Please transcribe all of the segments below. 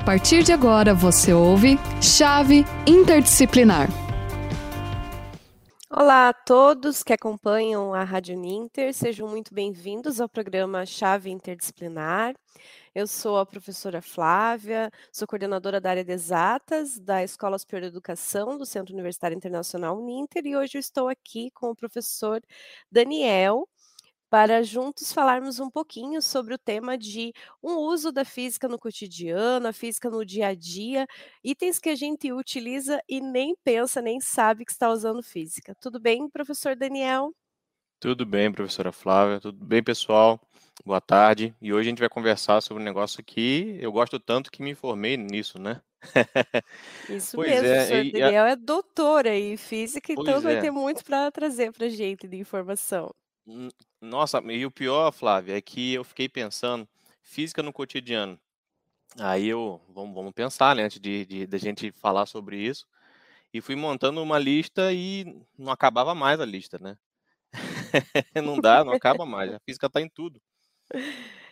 A partir de agora você ouve Chave Interdisciplinar. Olá a todos que acompanham a Rádio Ninter, sejam muito bem-vindos ao programa Chave Interdisciplinar. Eu sou a professora Flávia, sou coordenadora da área de exatas da Escola Superior de Educação do Centro Universitário Internacional Uninter e hoje eu estou aqui com o professor Daniel para juntos falarmos um pouquinho sobre o tema de um uso da física no cotidiano, a física no dia a dia, itens que a gente utiliza e nem pensa, nem sabe que está usando física. Tudo bem, professor Daniel? Tudo bem, professora Flávia, tudo bem, pessoal? Boa tarde. E hoje a gente vai conversar sobre um negócio que eu gosto tanto que me formei nisso, né? Isso pois mesmo, é, o senhor Daniel é doutor em física, então pois vai é. ter muito para trazer para gente de informação. Nossa, e o pior, Flávia, é que eu fiquei pensando, física no cotidiano. Aí eu, vamos, vamos pensar, né, antes de, de, de gente falar sobre isso. E fui montando uma lista e não acabava mais a lista, né? não dá, não acaba mais. A física está em tudo.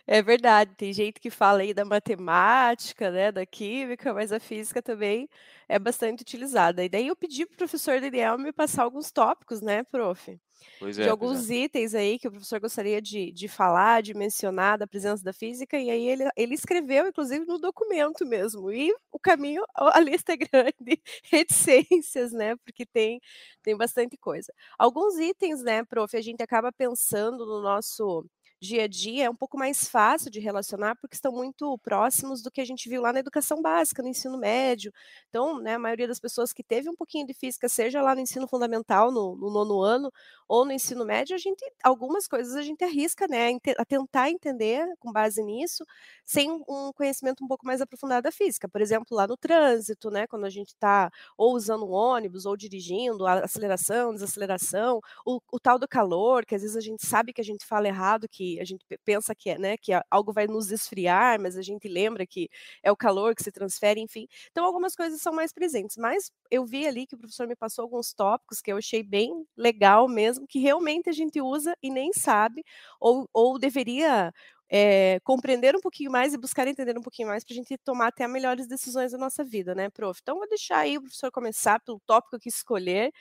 É verdade, tem gente que fala aí da matemática, né, da química, mas a física também é bastante utilizada. E daí eu pedi para o professor Daniel me passar alguns tópicos, né, prof? Pois de é, alguns é. itens aí que o professor gostaria de, de falar, de mencionar da presença da física, e aí ele, ele escreveu, inclusive, no documento mesmo. E o caminho, a lista é grande, reticências, né? Porque tem, tem bastante coisa. Alguns itens, né, prof, a gente acaba pensando no nosso dia a dia é um pouco mais fácil de relacionar porque estão muito próximos do que a gente viu lá na educação básica, no ensino médio. Então, né, a maioria das pessoas que teve um pouquinho de física, seja lá no ensino fundamental, no, no nono ano, ou no ensino médio, a gente, algumas coisas a gente arrisca, né, a tentar entender com base nisso, sem um conhecimento um pouco mais aprofundado da física. Por exemplo, lá no trânsito, né, quando a gente está ou usando um ônibus ou dirigindo, aceleração, desaceleração, o, o tal do calor, que às vezes a gente sabe que a gente fala errado, que a gente pensa que é, né, que algo vai nos esfriar, mas a gente lembra que é o calor que se transfere, enfim. Então algumas coisas são mais presentes, mas eu vi ali que o professor me passou alguns tópicos que eu achei bem legal mesmo, que realmente a gente usa e nem sabe, ou, ou deveria é, compreender um pouquinho mais e buscar entender um pouquinho mais para a gente tomar até melhores decisões da nossa vida, né, prof? Então, vou deixar aí o professor começar pelo tópico que escolher,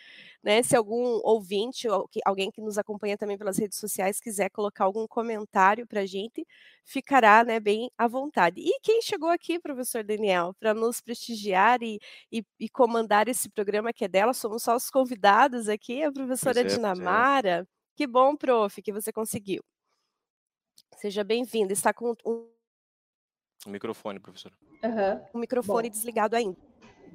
né? Se algum ouvinte ou alguém que nos acompanha também pelas redes sociais quiser colocar algum comentário para a gente, ficará, né, bem à vontade. E quem chegou aqui, professor Daniel, para nos prestigiar e, e, e, comandar esse programa que é dela, somos só os convidados aqui, a professora pois é, Dinamara. É. Que bom, prof, que você conseguiu. Seja bem-vindo. Está com um... o microfone, professora. Uhum. O microfone Bom. desligado ainda.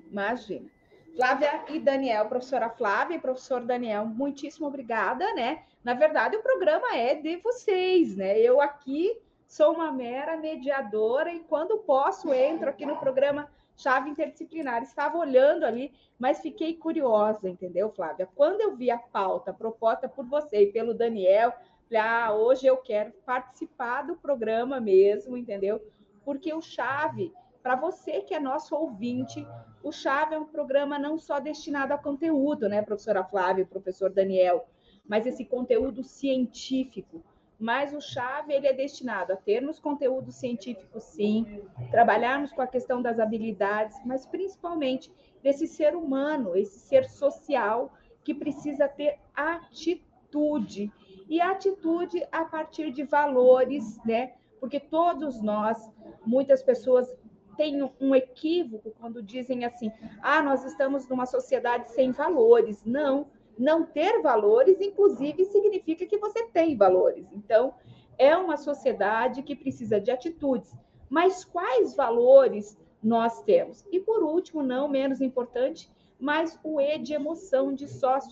Imagina. Flávia e Daniel, professora Flávia e professor Daniel, muitíssimo obrigada, né? Na verdade, o programa é de vocês, né? Eu aqui sou uma mera mediadora e quando posso entro aqui no programa Chave Interdisciplinar. Estava olhando ali, mas fiquei curiosa, entendeu, Flávia? Quando eu vi a pauta proposta por você e pelo Daniel, Falei, ah, hoje eu quero participar do programa mesmo, entendeu? Porque o Chave, para você que é nosso ouvinte, o Chave é um programa não só destinado a conteúdo, né, professora Flávia, professor Daniel, mas esse conteúdo científico. Mas o Chave ele é destinado a termos conteúdo científico, sim, trabalharmos com a questão das habilidades, mas principalmente desse ser humano, esse ser social que precisa ter atitude e atitude a partir de valores, né? Porque todos nós, muitas pessoas têm um equívoco quando dizem assim: ah, nós estamos numa sociedade sem valores. Não, não ter valores, inclusive, significa que você tem valores. Então, é uma sociedade que precisa de atitudes. Mas quais valores nós temos? E por último, não menos importante, mas o E de emoção, de sócio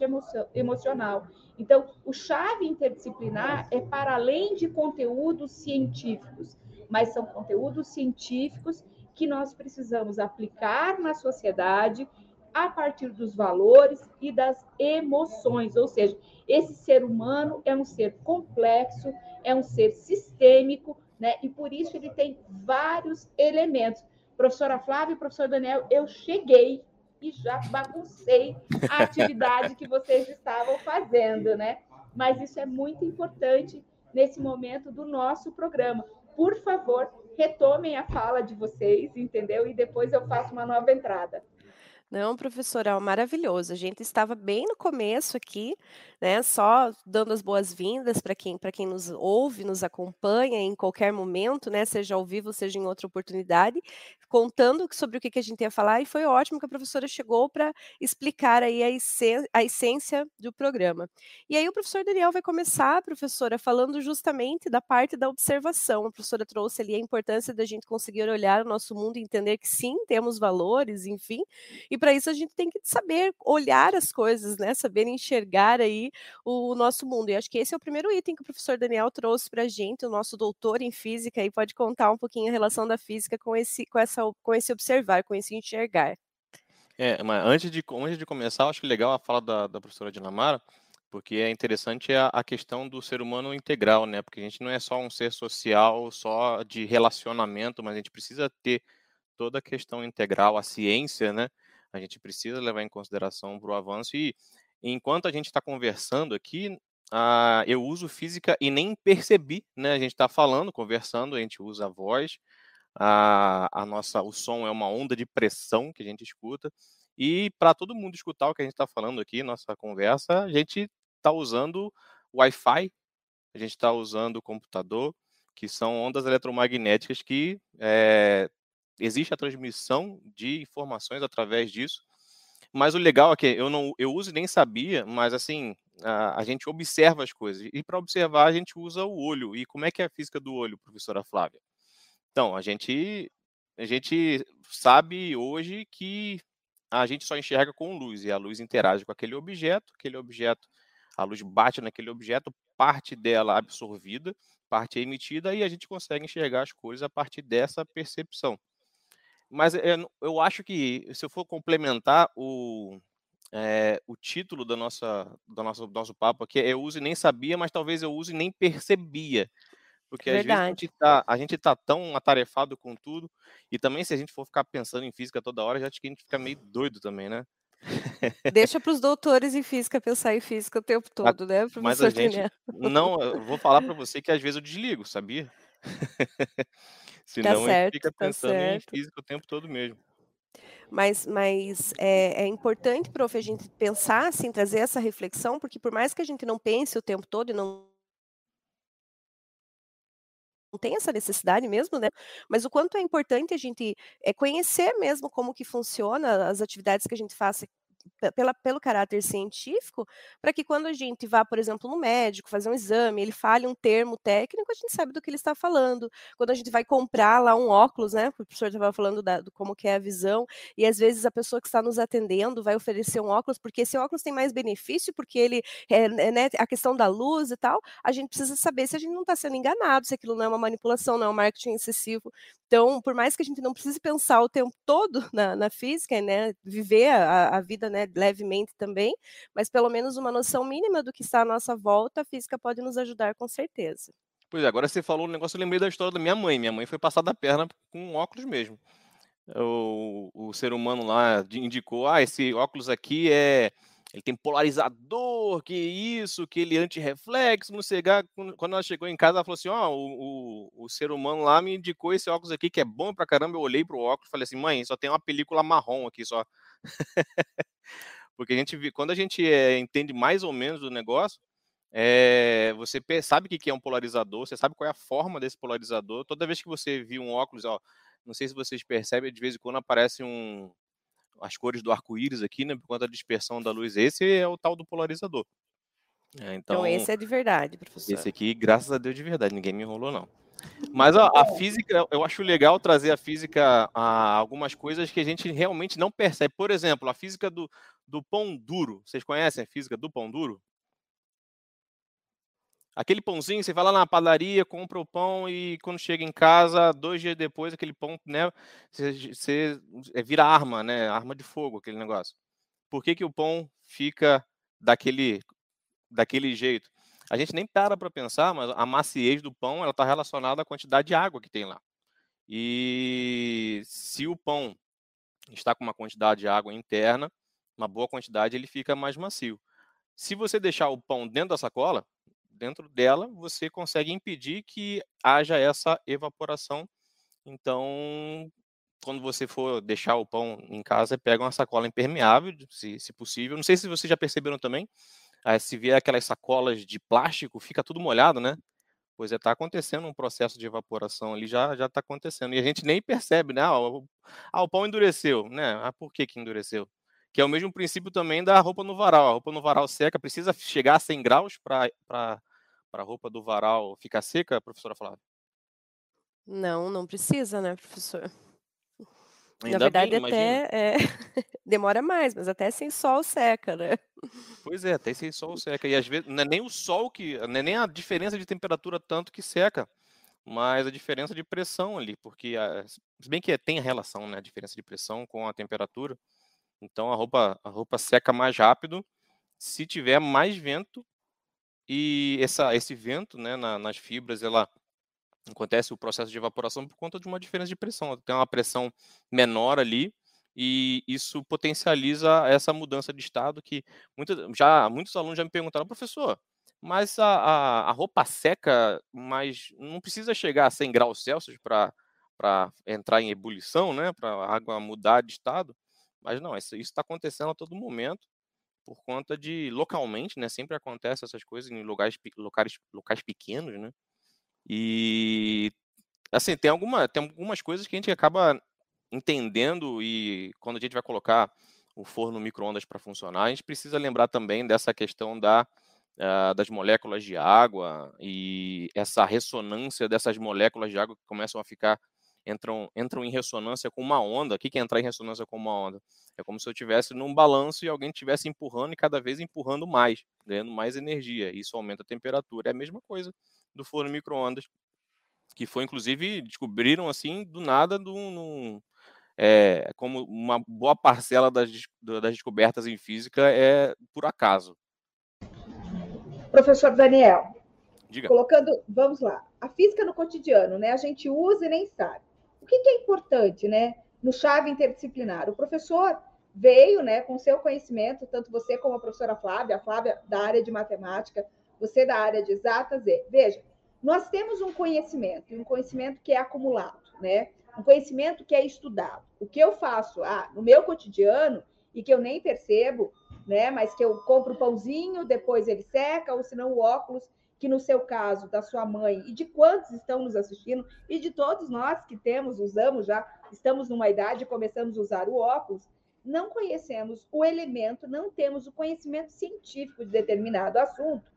emocional. Então, o chave interdisciplinar é para além de conteúdos científicos, mas são conteúdos científicos que nós precisamos aplicar na sociedade a partir dos valores e das emoções, ou seja, esse ser humano é um ser complexo, é um ser sistêmico, né? E por isso ele tem vários elementos. Professora Flávia e professor Daniel, eu cheguei e já baguncei a atividade que vocês estavam fazendo, né? Mas isso é muito importante nesse momento do nosso programa. Por favor, retomem a fala de vocês, entendeu? E depois eu faço uma nova entrada. Não, professora, maravilhoso. A gente estava bem no começo aqui, né? Só dando as boas-vindas para quem, para quem nos ouve, nos acompanha em qualquer momento, né? Seja ao vivo, seja em outra oportunidade, contando sobre o que, que a gente ia falar, e foi ótimo que a professora chegou para explicar aí a, a essência do programa. E aí o professor Daniel vai começar, professora, falando justamente da parte da observação. A professora trouxe ali a importância da gente conseguir olhar o nosso mundo e entender que sim, temos valores, enfim, e para isso a gente tem que saber olhar as coisas, né? Saber enxergar aí o nosso mundo. E acho que esse é o primeiro item que o professor Daniel trouxe para a gente, o nosso doutor em física, e pode contar um pouquinho a relação da física com esse, com essa, com esse observar, com esse enxergar. É, mas antes de, antes de começar, acho legal a fala da, da professora Dinamara, porque é interessante a, a, questão do ser humano integral, né? Porque a gente não é só um ser social, só de relacionamento, mas a gente precisa ter toda a questão integral, a ciência, né? A gente precisa levar em consideração para o avanço. E enquanto a gente está conversando aqui, uh, eu uso física e nem percebi, né? A gente está falando, conversando, a gente usa a voz, a, a nossa, o som é uma onda de pressão que a gente escuta. E para todo mundo escutar o que a gente está falando aqui, nossa conversa, a gente está usando Wi-Fi, a gente está usando o computador, que são ondas eletromagnéticas que é, existe a transmissão de informações através disso. Mas o legal é que eu não eu uso e nem sabia, mas assim, a, a gente observa as coisas. E para observar, a gente usa o olho. E como é que é a física do olho, professora Flávia? Então, a gente a gente sabe hoje que a gente só enxerga com luz e a luz interage com aquele objeto, aquele objeto, a luz bate naquele objeto, parte dela absorvida, parte emitida e a gente consegue enxergar as coisas a partir dessa percepção. Mas é, eu acho que se eu for complementar o, é, o título da nossa, do, nosso, do nosso papo aqui, eu uso e nem sabia, mas talvez eu use e nem percebia. Porque Verdade. às vezes a gente, tá, a gente tá tão atarefado com tudo, e também se a gente for ficar pensando em física toda hora, já acho que a gente fica meio doido também, né? Deixa para os doutores em física pensar em física o tempo todo, né? Mas a gente, não, eu vou falar para você que às vezes eu desligo, sabia? Tá Senão tá certo, a gente fica pensando tá em física o tempo todo mesmo. Mas, mas é, é, importante, prof, a gente pensar, assim, trazer essa reflexão, porque por mais que a gente não pense o tempo todo e não não tem essa necessidade mesmo, né? Mas o quanto é importante a gente é, conhecer mesmo como que funciona as atividades que a gente faz pela, pelo caráter científico, para que quando a gente vá, por exemplo, no médico fazer um exame, ele fale um termo técnico, a gente sabe do que ele está falando. Quando a gente vai comprar lá um óculos, né? O professor estava falando da, do como que é a visão, e às vezes a pessoa que está nos atendendo vai oferecer um óculos, porque esse óculos tem mais benefício, porque ele é, é né, a questão da luz e tal, a gente precisa saber se a gente não está sendo enganado, se aquilo não é uma manipulação, não é um marketing excessivo. Então, por mais que a gente não precise pensar o tempo todo na, na física, né, viver a, a vida né, levemente também, mas pelo menos uma noção mínima do que está à nossa volta, a física pode nos ajudar com certeza. Pois é, agora você falou um negócio, eu lembrei da história da minha mãe. Minha mãe foi passar da perna com óculos mesmo. O, o ser humano lá indicou, ah, esse óculos aqui é ele tem polarizador, que isso, que ele anti-reflexo, não sei Quando ela chegou em casa, ela falou assim: Ó, oh, o, o, o, ser humano lá me indicou esse óculos aqui que é bom pra caramba. Eu olhei pro óculos e falei assim: mãe, só tem uma película marrom aqui só. Porque a gente, quando a gente é, entende mais ou menos do negócio, é, você sabe o que é um polarizador, você sabe qual é a forma desse polarizador. Toda vez que você viu um óculos, ó, não sei se vocês percebem, de vez em quando aparece um, as cores do arco-íris aqui, né, por conta da dispersão da luz. Esse é o tal do polarizador. É, então, então, esse é de verdade, professor. Esse aqui, graças a Deus, de verdade, ninguém me enrolou, não. Mas ó, a física, eu acho legal trazer a física a algumas coisas que a gente realmente não percebe. Por exemplo, a física do, do pão duro. Vocês conhecem a física do pão duro? Aquele pãozinho, você vai lá na padaria, compra o pão e quando chega em casa, dois dias depois, aquele pão, né, você, você é, vira arma, né, arma de fogo, aquele negócio. Por que, que o pão fica daquele, daquele jeito? A gente nem para para pensar, mas a maciez do pão ela está relacionada à quantidade de água que tem lá. E se o pão está com uma quantidade de água interna, uma boa quantidade, ele fica mais macio. Se você deixar o pão dentro da sacola, dentro dela, você consegue impedir que haja essa evaporação Então, quando você for deixar o pão em casa, pega uma sacola impermeável, se, se possível. Não sei se vocês já perceberam também, aí, se vier aquelas sacolas de plástico, fica tudo molhado, né? Pois é, está acontecendo um processo de evaporação ali, já já está acontecendo. E a gente nem percebe, né? Ah, o, ah, o pão endureceu, né? Ah, por que que endureceu? Que é o mesmo princípio também da roupa no varal. A roupa no varal seca precisa chegar a 100 graus para a roupa do varal ficar seca, professora Flávia? Não, não precisa, né, professor? Na Ainda bem, verdade, imagina. até é, demora mais, mas até sem sol seca, né? Pois é, até sem sol seca. E às vezes não é nem o sol que, não é nem a diferença de temperatura tanto que seca, mas a diferença de pressão ali, porque a, se bem que tem relação, né, a diferença de pressão com a temperatura. Então a roupa, a roupa seca mais rápido se tiver mais vento e essa, esse vento, né, na, nas fibras, ela acontece o processo de evaporação por conta de uma diferença de pressão. Tem uma pressão menor ali e isso potencializa essa mudança de estado que já muitos alunos já me perguntaram, professor, mas a, a, a roupa seca, mas não precisa chegar a 100 graus Celsius para para entrar em ebulição, né, para a água mudar de estado. Mas não, isso está acontecendo a todo momento por conta de localmente, né, sempre acontece essas coisas em lugares locais, locais pequenos, né? E assim, tem alguma tem algumas coisas que a gente acaba entendendo e quando a gente vai colocar o forno micro-ondas para funcionar, a gente precisa lembrar também dessa questão da, uh, das moléculas de água e essa ressonância dessas moléculas de água que começam a ficar entram, entram em ressonância com uma onda. O que é entrar em ressonância com uma onda? É como se eu estivesse num balanço e alguém estivesse empurrando e cada vez empurrando mais, ganhando mais energia. Isso aumenta a temperatura. É a mesma coisa do forno micro-ondas, que foi inclusive descobriram assim do nada do, no, é, como uma boa parcela das, das descobertas em física é por acaso. Professor Daniel, Diga. colocando, vamos lá, a física no cotidiano, né? A gente usa e nem sabe. O que, que é importante, né? No chave interdisciplinar, o professor veio, né, com seu conhecimento, tanto você como a professora Flávia, a Flávia da área de matemática, você da área de exatas, e, veja, nós temos um conhecimento, um conhecimento que é acumulado, né? Um conhecimento que é estudado. O que eu faço ah, no meu cotidiano e que eu nem percebo, né? Mas que eu compro o pãozinho, depois ele seca, ou senão o óculos, que no seu caso, da sua mãe e de quantos estão nos assistindo, e de todos nós que temos, usamos já, estamos numa idade e começamos a usar o óculos, não conhecemos o elemento, não temos o conhecimento científico de determinado assunto.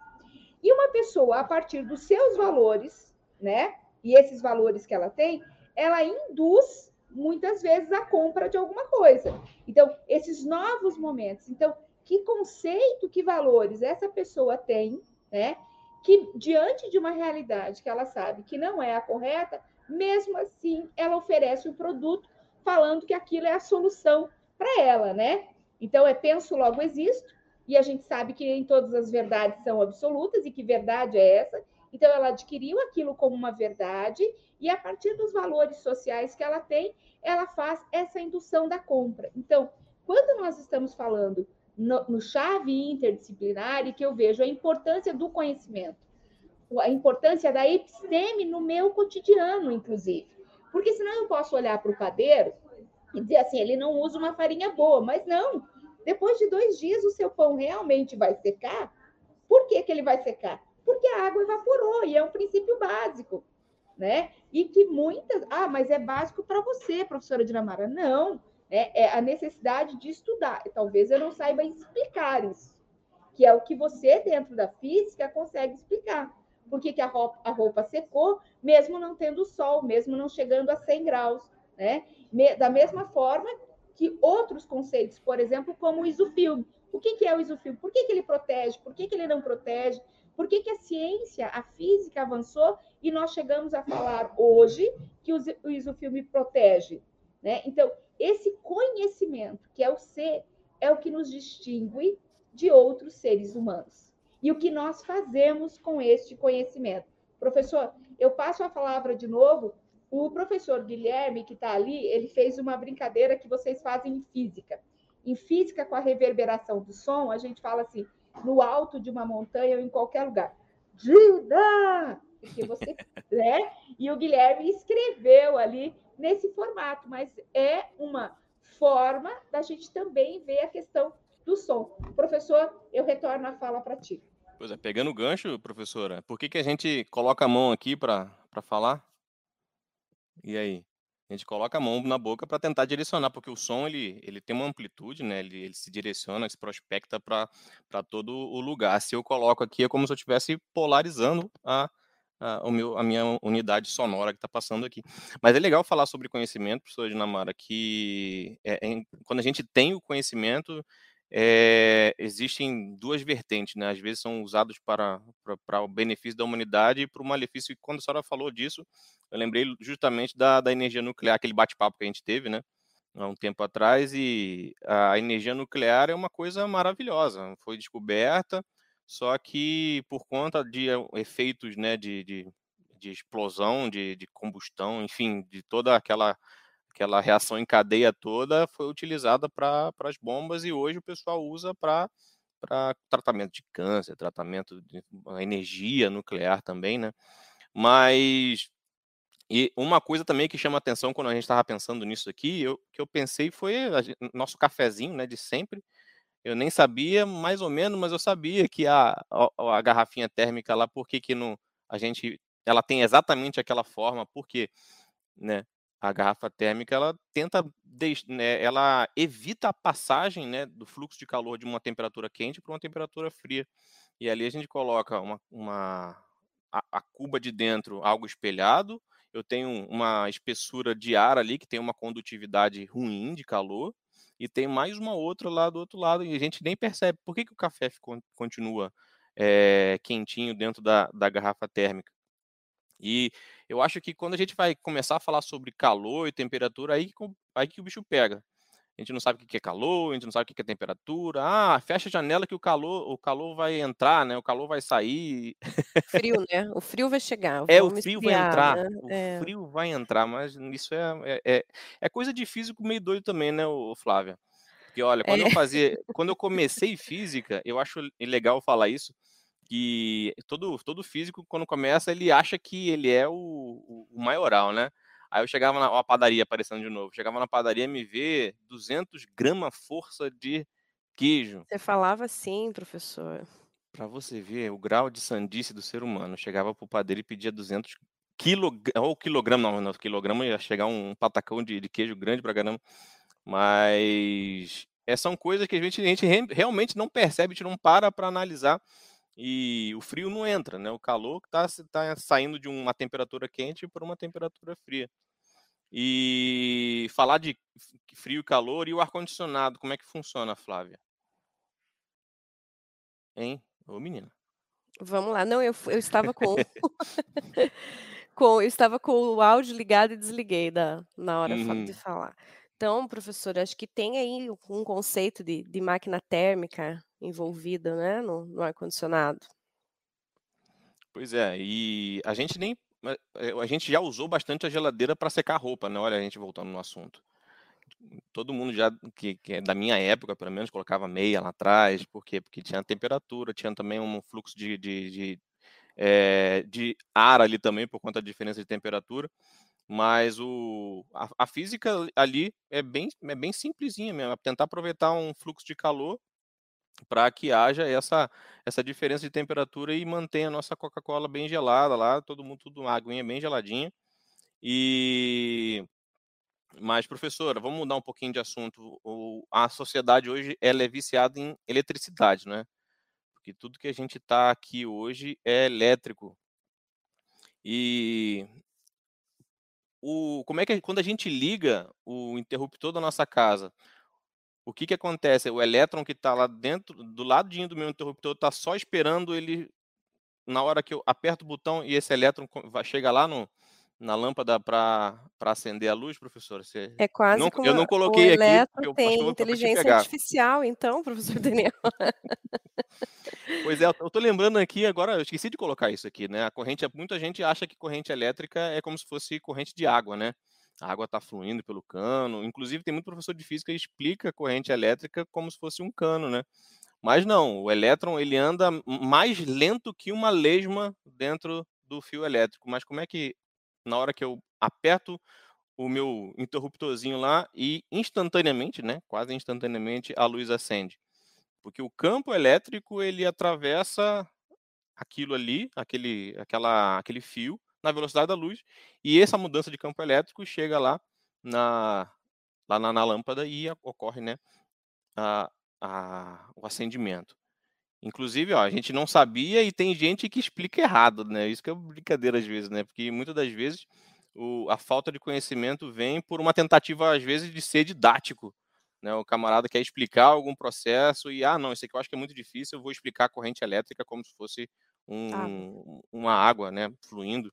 E uma pessoa, a partir dos seus valores, né? E esses valores que ela tem, ela induz muitas vezes a compra de alguma coisa. Então, esses novos momentos. Então, que conceito, que valores essa pessoa tem, né? Que diante de uma realidade que ela sabe que não é a correta, mesmo assim, ela oferece o um produto falando que aquilo é a solução para ela, né? Então, é penso, logo existo, e a gente sabe que nem todas as verdades são absolutas e que verdade é essa. Então, ela adquiriu aquilo como uma verdade e, a partir dos valores sociais que ela tem, ela faz essa indução da compra. Então, quando nós estamos falando no, no chave interdisciplinar, e que eu vejo a importância do conhecimento, a importância da episteme no meu cotidiano, inclusive. Porque senão eu posso olhar para o padeiro e dizer assim, ele não usa uma farinha boa, mas não, depois de dois dias, o seu pão realmente vai secar. Por que, que ele vai secar? Porque a água evaporou, e é um princípio básico. Né? E que muitas. Ah, mas é básico para você, professora Dinamara. Não, é, é a necessidade de estudar. Talvez eu não saiba explicar isso, que é o que você, dentro da física, consegue explicar. Por que, que a, roupa, a roupa secou, mesmo não tendo sol, mesmo não chegando a 100 graus. Né? Da mesma forma que outros conceitos, por exemplo, como o isofilme. O que, que é o isofilme? Por que, que ele protege? Por que, que ele não protege? Por que, que a ciência, a física avançou e nós chegamos a falar hoje que o isofilme protege? Né? Então, esse conhecimento, que é o ser, é o que nos distingue de outros seres humanos. E o que nós fazemos com este conhecimento. Professor, eu passo a palavra de novo o professor Guilherme, que está ali, ele fez uma brincadeira que vocês fazem em física. Em física, com a reverberação do som, a gente fala assim, no alto de uma montanha ou em qualquer lugar. Gida! porque você, né? E o Guilherme escreveu ali nesse formato, mas é uma forma da gente também ver a questão do som. Professor, eu retorno a fala para ti. Pois é, pegando o gancho, professora, por que, que a gente coloca a mão aqui para falar? E aí? A gente coloca a mão na boca para tentar direcionar, porque o som ele, ele tem uma amplitude, né? Ele, ele se direciona, se prospecta para todo o lugar. Se eu coloco aqui, é como se eu estivesse polarizando a, a, meu, a minha unidade sonora que está passando aqui. Mas é legal falar sobre conhecimento, professora Dinamara, que é, é, quando a gente tem o conhecimento, é, existem duas vertentes, né? Às vezes são usados para, para, para o benefício da humanidade e para o malefício. E quando a senhora falou disso, eu lembrei justamente da, da energia nuclear, aquele bate-papo que a gente teve, né? Há um tempo atrás, e a energia nuclear é uma coisa maravilhosa. Foi descoberta, só que por conta de eh, efeitos né, de, de, de explosão, de, de combustão, enfim, de toda aquela aquela reação em cadeia toda foi utilizada para as bombas e hoje o pessoal usa para tratamento de câncer, tratamento de energia nuclear também, né? Mas e uma coisa também que chama atenção quando a gente estava pensando nisso aqui, eu, que eu pensei foi a, nosso cafezinho, né, de sempre. Eu nem sabia, mais ou menos, mas eu sabia que a, a, a garrafinha térmica lá, por que, que não, a gente, ela tem exatamente aquela forma, porque, né, a garrafa térmica ela tenta, né, ela evita a passagem, né, do fluxo de calor de uma temperatura quente para uma temperatura fria. E ali a gente coloca uma, uma a, a cuba de dentro algo espelhado, eu tenho uma espessura de ar ali que tem uma condutividade ruim de calor e tem mais uma outra lá do outro lado e a gente nem percebe por que, que o café continua é, quentinho dentro da, da garrafa térmica. E eu acho que quando a gente vai começar a falar sobre calor e temperatura, aí, aí que o bicho pega. A gente não sabe o que é calor, a gente não sabe o que é temperatura. Ah, fecha a janela que o calor, o calor vai entrar, né? O calor vai sair. Frio, né? O frio vai chegar. É, o frio esfriar, vai entrar. Né? O é. frio vai entrar, mas isso é, é, é, é coisa de físico meio doido também, né, o Flávia? Porque, olha, quando é. eu fazia, quando eu comecei física, eu acho legal falar isso, que todo, todo físico, quando começa, ele acha que ele é o, o maioral, né? Aí eu chegava na uma padaria aparecendo de novo. Chegava na padaria me ver 200 gramas força de queijo. Você falava assim, professor. Para você ver o grau de sandice do ser humano. Eu chegava pro padeiro e pedia 200 quilogramas, ou quilograma, não, não, quilograma ia chegar um patacão de, de queijo grande pra caramba. Mas é, são coisas que a gente, a gente realmente não percebe, a gente não para para analisar e o frio não entra, né? O calor está tá saindo de uma temperatura quente para uma temperatura fria. E falar de frio e calor e o ar-condicionado, como é que funciona, Flávia? Hein? Ô, menina. Vamos lá. Não, eu, eu estava com, com eu estava com o áudio ligado e desliguei da, na hora uhum. de falar. Então, professor, acho que tem aí um conceito de, de máquina térmica envolvida né, no, no ar-condicionado. Pois é, e a gente nem. Eh, a gente já usou bastante a geladeira para secar roupa, né? Olha, a gente voltando no assunto. Todo mundo já, que, que é da minha época, pelo menos, colocava meia lá atrás, por quê? Porque tinha temperatura, tinha também um fluxo de, de, de, é, de ar ali também, por conta da diferença de temperatura. Mas o, a, a, física ali é bem, é bem simplesinha mesmo, é tentar aproveitar um fluxo de calor para que haja essa, essa diferença de temperatura e mantenha a nossa Coca-Cola bem gelada lá, todo mundo, tudo uma aguinha bem geladinha. E mas, professora, vamos mudar um pouquinho de assunto. O, a sociedade hoje ela é viciada em eletricidade, né? Porque tudo que a gente está aqui hoje é elétrico. E o, como é que quando a gente liga o interruptor da nossa casa, o que, que acontece? O elétron que está lá dentro, do ladinho do meu interruptor, está só esperando ele, na hora que eu aperto o botão e esse elétron vai, chega lá no, na lâmpada para acender a luz, professor? Você... É quase não, como Eu não coloquei o aqui. Eu tem inteligência artificial, então, professor Daniel. pois é, eu estou lembrando aqui agora, eu esqueci de colocar isso aqui, né? A corrente, muita gente acha que corrente elétrica é como se fosse corrente de água, né? A água está fluindo pelo cano. Inclusive, tem muito professor de física que explica a corrente elétrica como se fosse um cano, né? Mas não, o elétron ele anda mais lento que uma lesma dentro do fio elétrico, mas como é que na hora que eu aperto o meu interruptorzinho lá e instantaneamente, né, quase instantaneamente, a luz acende? Porque o campo elétrico ele atravessa aquilo ali, aquele, aquela, aquele fio na velocidade da luz e essa mudança de campo elétrico chega lá na lá na, na lâmpada e ocorre, né, a, a, o acendimento. Inclusive, ó, a gente não sabia e tem gente que explica errado, né? Isso que é brincadeira às vezes, né? Porque muitas das vezes o, a falta de conhecimento vem por uma tentativa, às vezes, de ser didático. Né? O camarada quer explicar algum processo e, ah, não, isso aqui eu acho que é muito difícil, eu vou explicar a corrente elétrica como se fosse um, uma água, né, fluindo.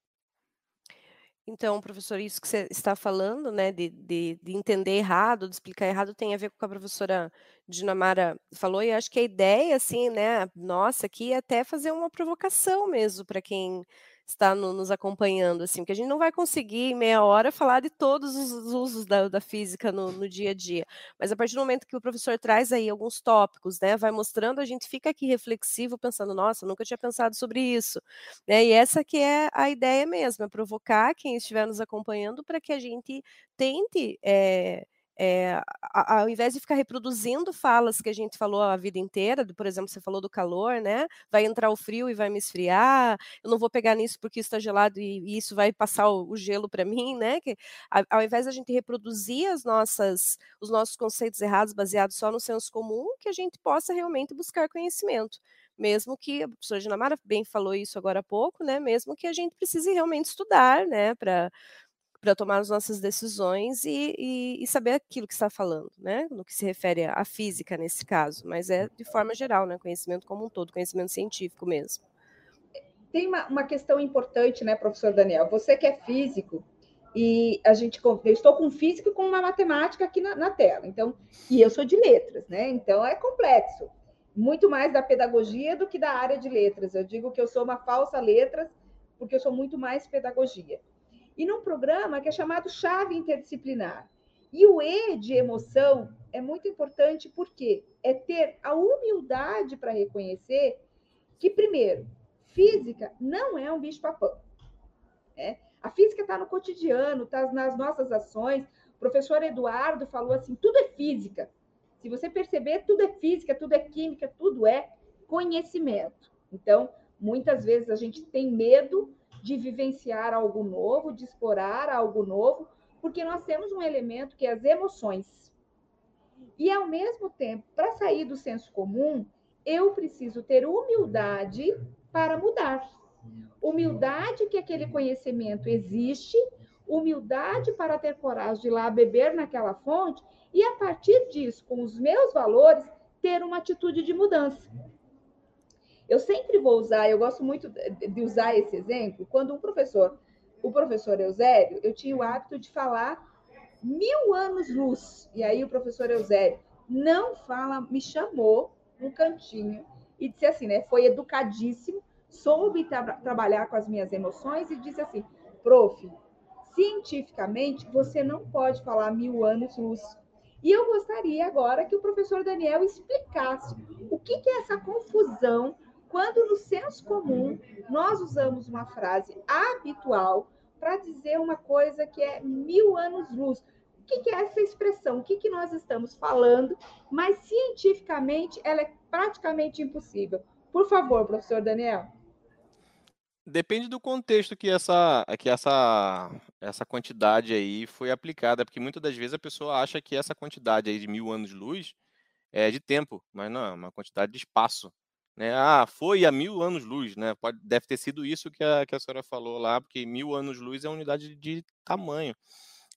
Então, professor, isso que você está falando, né, de, de, de, entender errado, de explicar errado, tem a ver com o que a professora Dinamara falou, e acho que a ideia, assim, né, nossa, aqui é até fazer uma provocação mesmo para quem está no, nos acompanhando, assim, porque a gente não vai conseguir em meia hora falar de todos os usos da, da física no, no, dia a dia. Mas a partir do momento que o professor traz aí alguns tópicos, né, vai mostrando, a gente fica aqui reflexivo, pensando, nossa, nunca tinha pensado sobre isso. Né? E essa que é a ideia mesmo, é provocar quem estiver nos acompanhando para que a gente tente. É, é, ao invés de ficar reproduzindo falas que a gente falou a vida inteira, por exemplo, você falou do calor, né? Vai entrar o frio e vai me esfriar, eu não vou pegar nisso porque está gelado e, isso vai passar o, gelo para mim, né? Que, ao invés a gente reproduzir as nossas, os nossos conceitos errados baseados só no senso comum, que a gente possa realmente buscar conhecimento mesmo que a professora Dinamara bem falou isso agora há pouco, né? Mesmo que a gente precise realmente estudar, né? Para para tomar as nossas decisões e, e, e, saber aquilo que está falando, né? No que se refere à física nesse caso, mas é de forma geral, né? Conhecimento como um todo, conhecimento científico mesmo. Tem uma, uma questão importante, né, professor Daniel? Você que é físico e a gente, eu estou com físico e com uma matemática aqui na, na tela, então e eu sou de letras, né? Então é complexo, muito mais da pedagogia do que da área de letras. Eu digo que eu sou uma falsa letras porque eu sou muito mais pedagogia e num programa que é chamado Chave Interdisciplinar. E o E de emoção é muito importante porque é ter a humildade para reconhecer que, primeiro, física não é um bicho-papão. Né? A física está no cotidiano, está nas nossas ações. O professor Eduardo falou assim: tudo é física. Se você perceber, tudo é física, tudo é química, tudo é conhecimento. Então, muitas vezes a gente tem medo de vivenciar algo novo, de explorar algo novo, porque nós temos um elemento que é as emoções. E, ao mesmo tempo, para sair do senso comum, eu preciso ter humildade para mudar. Humildade que aquele conhecimento existe, humildade para ter coragem de ir lá beber naquela fonte e, a partir disso, com os meus valores, ter uma atitude de mudança. Eu sempre vou usar, eu gosto muito de usar esse exemplo, quando um professor, o professor Eusébio, eu tinha o hábito de falar mil anos luz. E aí o professor Eusébio não fala, me chamou no cantinho e disse assim, né? Foi educadíssimo, soube tra trabalhar com as minhas emoções e disse assim, prof, cientificamente você não pode falar mil anos luz. E eu gostaria agora que o professor Daniel explicasse o que, que é essa confusão quando no senso comum nós usamos uma frase habitual para dizer uma coisa que é mil anos-luz. O que, é essa expressão? O que, que nós estamos falando? Mas cientificamente ela é praticamente impossível. Por favor, professor Daniel. Depende do contexto que essa, que essa, essa quantidade aí foi aplicada, porque muitas das vezes a pessoa acha que essa quantidade aí de mil anos-luz é de tempo, mas não, é uma quantidade de espaço. Né? Ah, foi a mil anos-luz, né? Pode, deve ter sido isso que a, que a senhora falou lá, porque mil anos-luz é unidade de tamanho.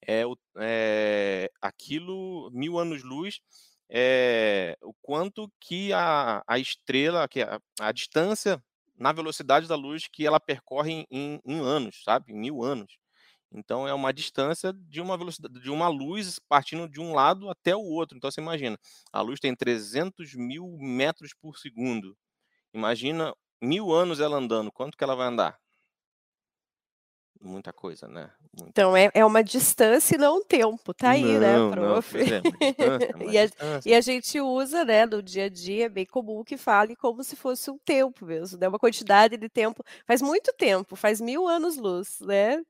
É, o, é aquilo, mil anos-luz, é o quanto que a, a estrela, que a, a distância na velocidade da luz que ela percorre em, em anos, sabe? Em mil anos. Então é uma distância de uma velocidade, de uma luz partindo de um lado até o outro. Então você imagina, a luz tem 300 mil metros por segundo. Imagina mil anos ela andando, quanto que ela vai andar? muita coisa, né? Muita Então é, é uma distância e não um tempo, tá aí, né, Não, não, prof? pois é, distância, E a, distância. e a gente usa, né, no dia a dia, é bem comum que fale como se fosse um tempo mesmo, né? Uma quantidade de tempo. Faz muito tempo, faz mil anos-luz, né?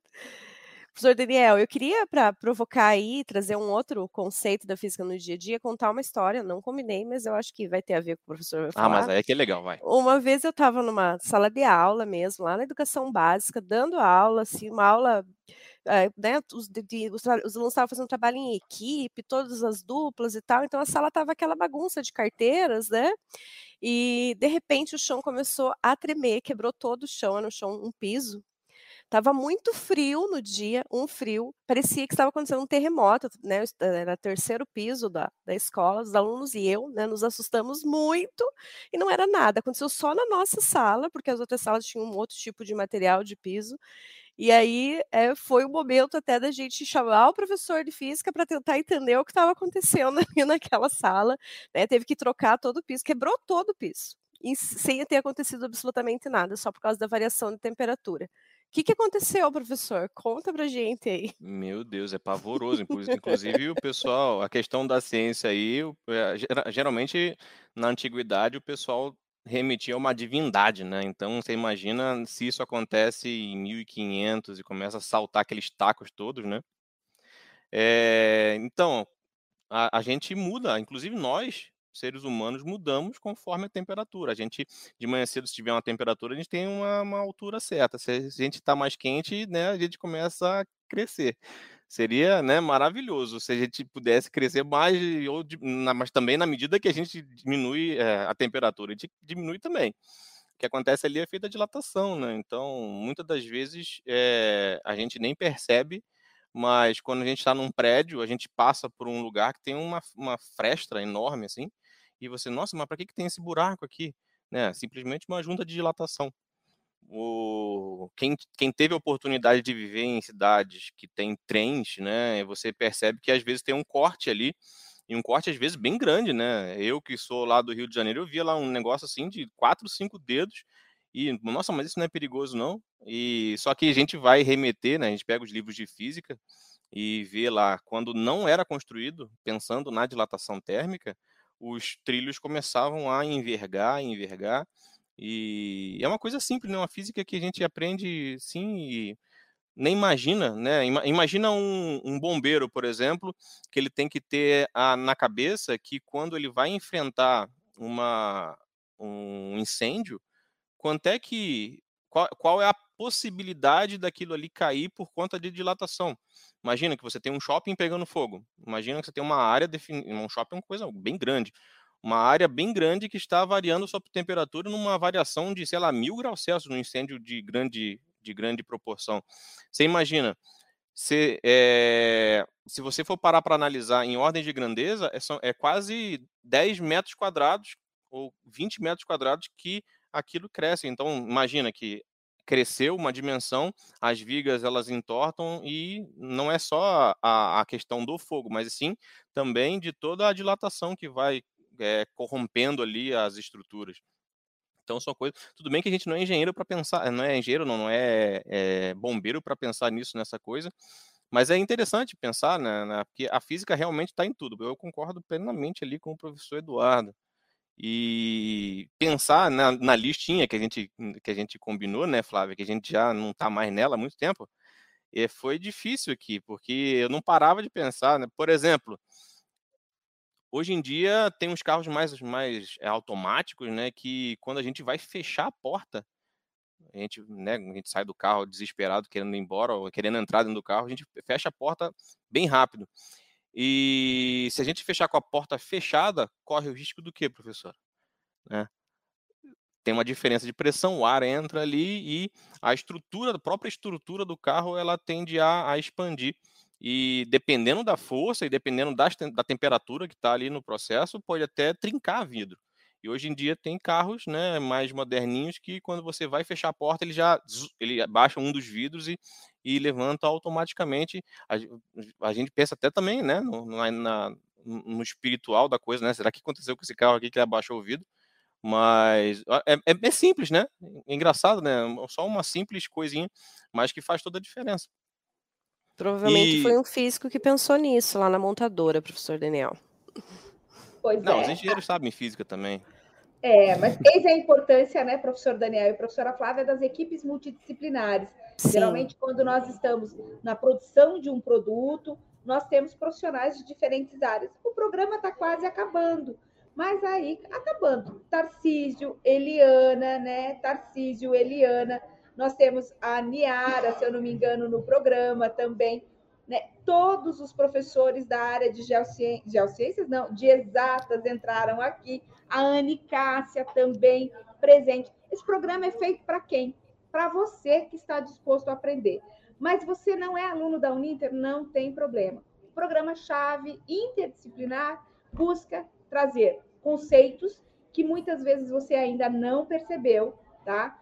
Professor Daniel, eu queria, para provocar aí, trazer um outro conceito da física no dia a dia, contar uma história. Não combinei, mas eu acho que vai ter a ver com o professor vai Ah, mas falar. aí é que é legal, vai. Uma vez eu estava numa sala de aula mesmo, lá na educação básica, dando aula, assim, uma aula, eh, né, os, de- de- os os alunos estavam fazendo trabalho em equipe, todas as duplas e tal, então a sala estava aquela bagunça de carteiras, né? E de repente o chão começou a tremer, quebrou todo o chão, era um chão, um piso. Tava muito frio no dia, um frio, parecia que estava acontecendo um terremoto, né? Era terceiro piso da, da escola, os alunos e eu, né? Nos assustamos muito e não era nada. Aconteceu só na nossa sala, porque as outras salas tinham um outro tipo de material de piso. E aí eh, foi o momento até da gente chamar o professor de física para tentar entender o que estava acontecendo ali naquela sala. né, Teve que trocar todo o piso, quebrou todo o piso. sem ter acontecido absolutamente nada, só por causa da variação de temperatura. O que, que aconteceu, professor? Conta pra gente aí. Meu Deus, é pavoroso. inclu- Inclusive, o pessoal, a questão da ciência aí, é, gera- geralmente na antiguidade o pessoal remetia a uma divindade, né? Então, você imagina se isso acontece em 1500 e começa a saltar aqueles tacos todos, né? É, então, a, a gente muda, inclusive nós, seres humanos, mudamos conforme a temperatura. A gente, de manhã cedo, se tiver uma temperatura, a gente tem uma, uma altura certa. Se a gente está mais quente, né, a gente começa a crescer. Seria né, maravilhoso se a gente pudesse crescer mais, ou mas também na medida que a gente diminui é, a temperatura, a gente diminui também. O que acontece ali é feita a dilatação, né? Então, muitas das vezes é, a gente nem percebe mas quando a gente está num prédio, a gente passa por um lugar que tem uma, uma fresta enorme, assim, e você, nossa, mas para que, que tem esse buraco aqui? Né? Simplesmente uma junta de dilatação. O, quem, quem teve a oportunidade de viver em cidades que tem trens, né, você percebe que às vezes tem um corte ali, e um corte às vezes bem grande, né? Eu que sou lá do Rio de Janeiro, eu via lá um negócio assim de quatro, cinco dedos, e, nossa, mas isso não é perigoso, não. E só que a gente vai remeter, né? A gente pega os livros de física e vê lá quando não era construído, pensando na dilatação térmica, os trilhos começavam a envergar, envergar. E é uma coisa simples, né? Uma física que a gente aprende sim e nem imagina, né? Ima- Imagina um, um bombeiro, por exemplo, que ele tem que ter a, na cabeça que quando ele vai enfrentar uma, um incêndio, quanto é que qual, qual é a possibilidade daquilo ali cair por conta de dilatação? Imagina que você tem um shopping pegando fogo. Imagina que você tem uma área defini- um shopping é uma coisa bem grande, uma área bem grande que está variando sua temperatura numa variação de, sei lá, mil graus Celsius num incêndio de grande de grande proporção. Você imagina se, é, se você for parar para analisar em ordem de grandeza, é, são- é quase 10 metros quadrados ou 20 metros quadrados que aquilo cresce. Então, imagina que cresceu uma dimensão, as vigas elas entortam e não é só a, a questão do fogo, mas sim também de toda a dilatação que vai é, corrompendo ali as estruturas. Então são coisas. Tudo bem que a gente não é engenheiro para pensar, não é engenheiro, não, não é, é bombeiro para pensar nisso, nessa coisa. Mas é interessante pensar, né, né, porque a física realmente está em tudo. Eu concordo plenamente ali com o professor Eduardo. E pensar na, na listinha que a, gente, que a gente combinou, né, Flávia, que a gente já não está mais nela há muito tempo, e foi difícil aqui, porque eu não parava de pensar, né? Por exemplo, hoje em dia tem uns carros mais, mais é, automáticos, né, que quando a gente vai fechar a porta, a gente, né, a gente sai do carro desesperado, querendo ir embora, ou querendo entrar dentro do carro, a gente fecha a porta bem rápido. E se a gente fechar com a porta fechada, corre o risco do quê, professor? Né? Tem uma diferença de pressão, o ar entra ali e a estrutura, a própria estrutura do carro, ela tende a, a expandir. E dependendo da força e dependendo das, da temperatura que está ali no processo, pode até trincar vidro. E hoje em dia tem carros né, mais moderninhos que quando você vai fechar a porta, ele já ele baixa um dos vidros e, e levanta automaticamente. A, a gente pensa até também né, no, na- na- no espiritual da coisa, né? Será que aconteceu com esse carro aqui que ele abaixou o vidro? Mas é, é, é simples, né? É engraçado, né? Só uma simples coisinha, mas que faz toda a diferença. Provavelmente e... foi um físico que pensou nisso lá na montadora, professor Daniel. Pois Não, é. os engenheiros sabem física também. É, mas eis a importância, né, professor Daniel e professora Flávia, das equipes multidisciplinares. Sim. Geralmente, quando nós estamos na produção de um produto, nós temos profissionais de diferentes áreas. O programa está quase acabando, mas aí acabando. Tarcísio, Eliana, né? Tarcísio, Eliana. Nós temos a Niara, se eu não me engano, no programa também. Né? Todos os professores da área de geociências, geociências, não, de exatas entraram aqui. A Anne Cássia também presente. Esse programa é feito para quem? Para você que está disposto a aprender. Mas você não é aluno da Uninter? Não tem problema. O programa-chave interdisciplinar busca trazer conceitos que muitas vezes você ainda não percebeu, tá?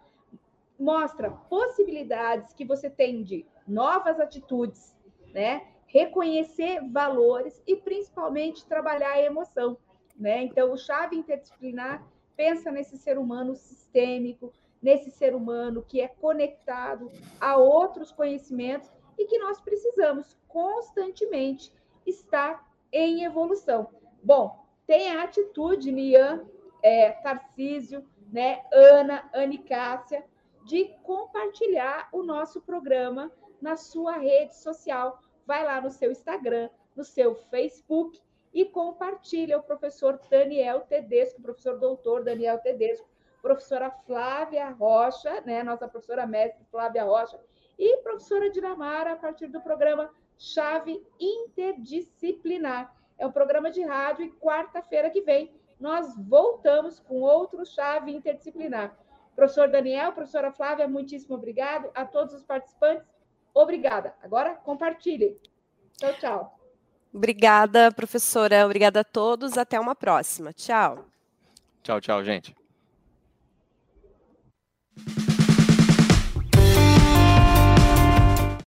Mostra possibilidades que você tem de novas atitudes, né? Reconhecer valores e principalmente trabalhar a emoção, né? Então, o chave interdisciplinar pensa nesse ser humano sistêmico, nesse ser humano que é conectado a outros conhecimentos e que nós precisamos constantemente estar em evolução. Bom, tem a atitude, Nian, é, Tarcísio, né, Ana, Anicácia, de compartilhar o nosso programa na sua rede social. Vai lá no seu Instagram, no seu Facebook e compartilha o professor Daniel Tedesco, professor doutor Daniel Tedesco, professora Flávia Rocha, né, nossa professora mestre Flávia Rocha, e professora Dinamara, a partir do programa Chave Interdisciplinar. É um programa de rádio e quarta-feira que vem nós voltamos com outro Chave Interdisciplinar. Professor Daniel, professora Flávia, muitíssimo obrigado. A todos os participantes, obrigada. Agora compartilhem. Tchau, tchau. Obrigada, professora. Obrigada a todos. Até uma próxima. Tchau. Tchau, tchau, gente.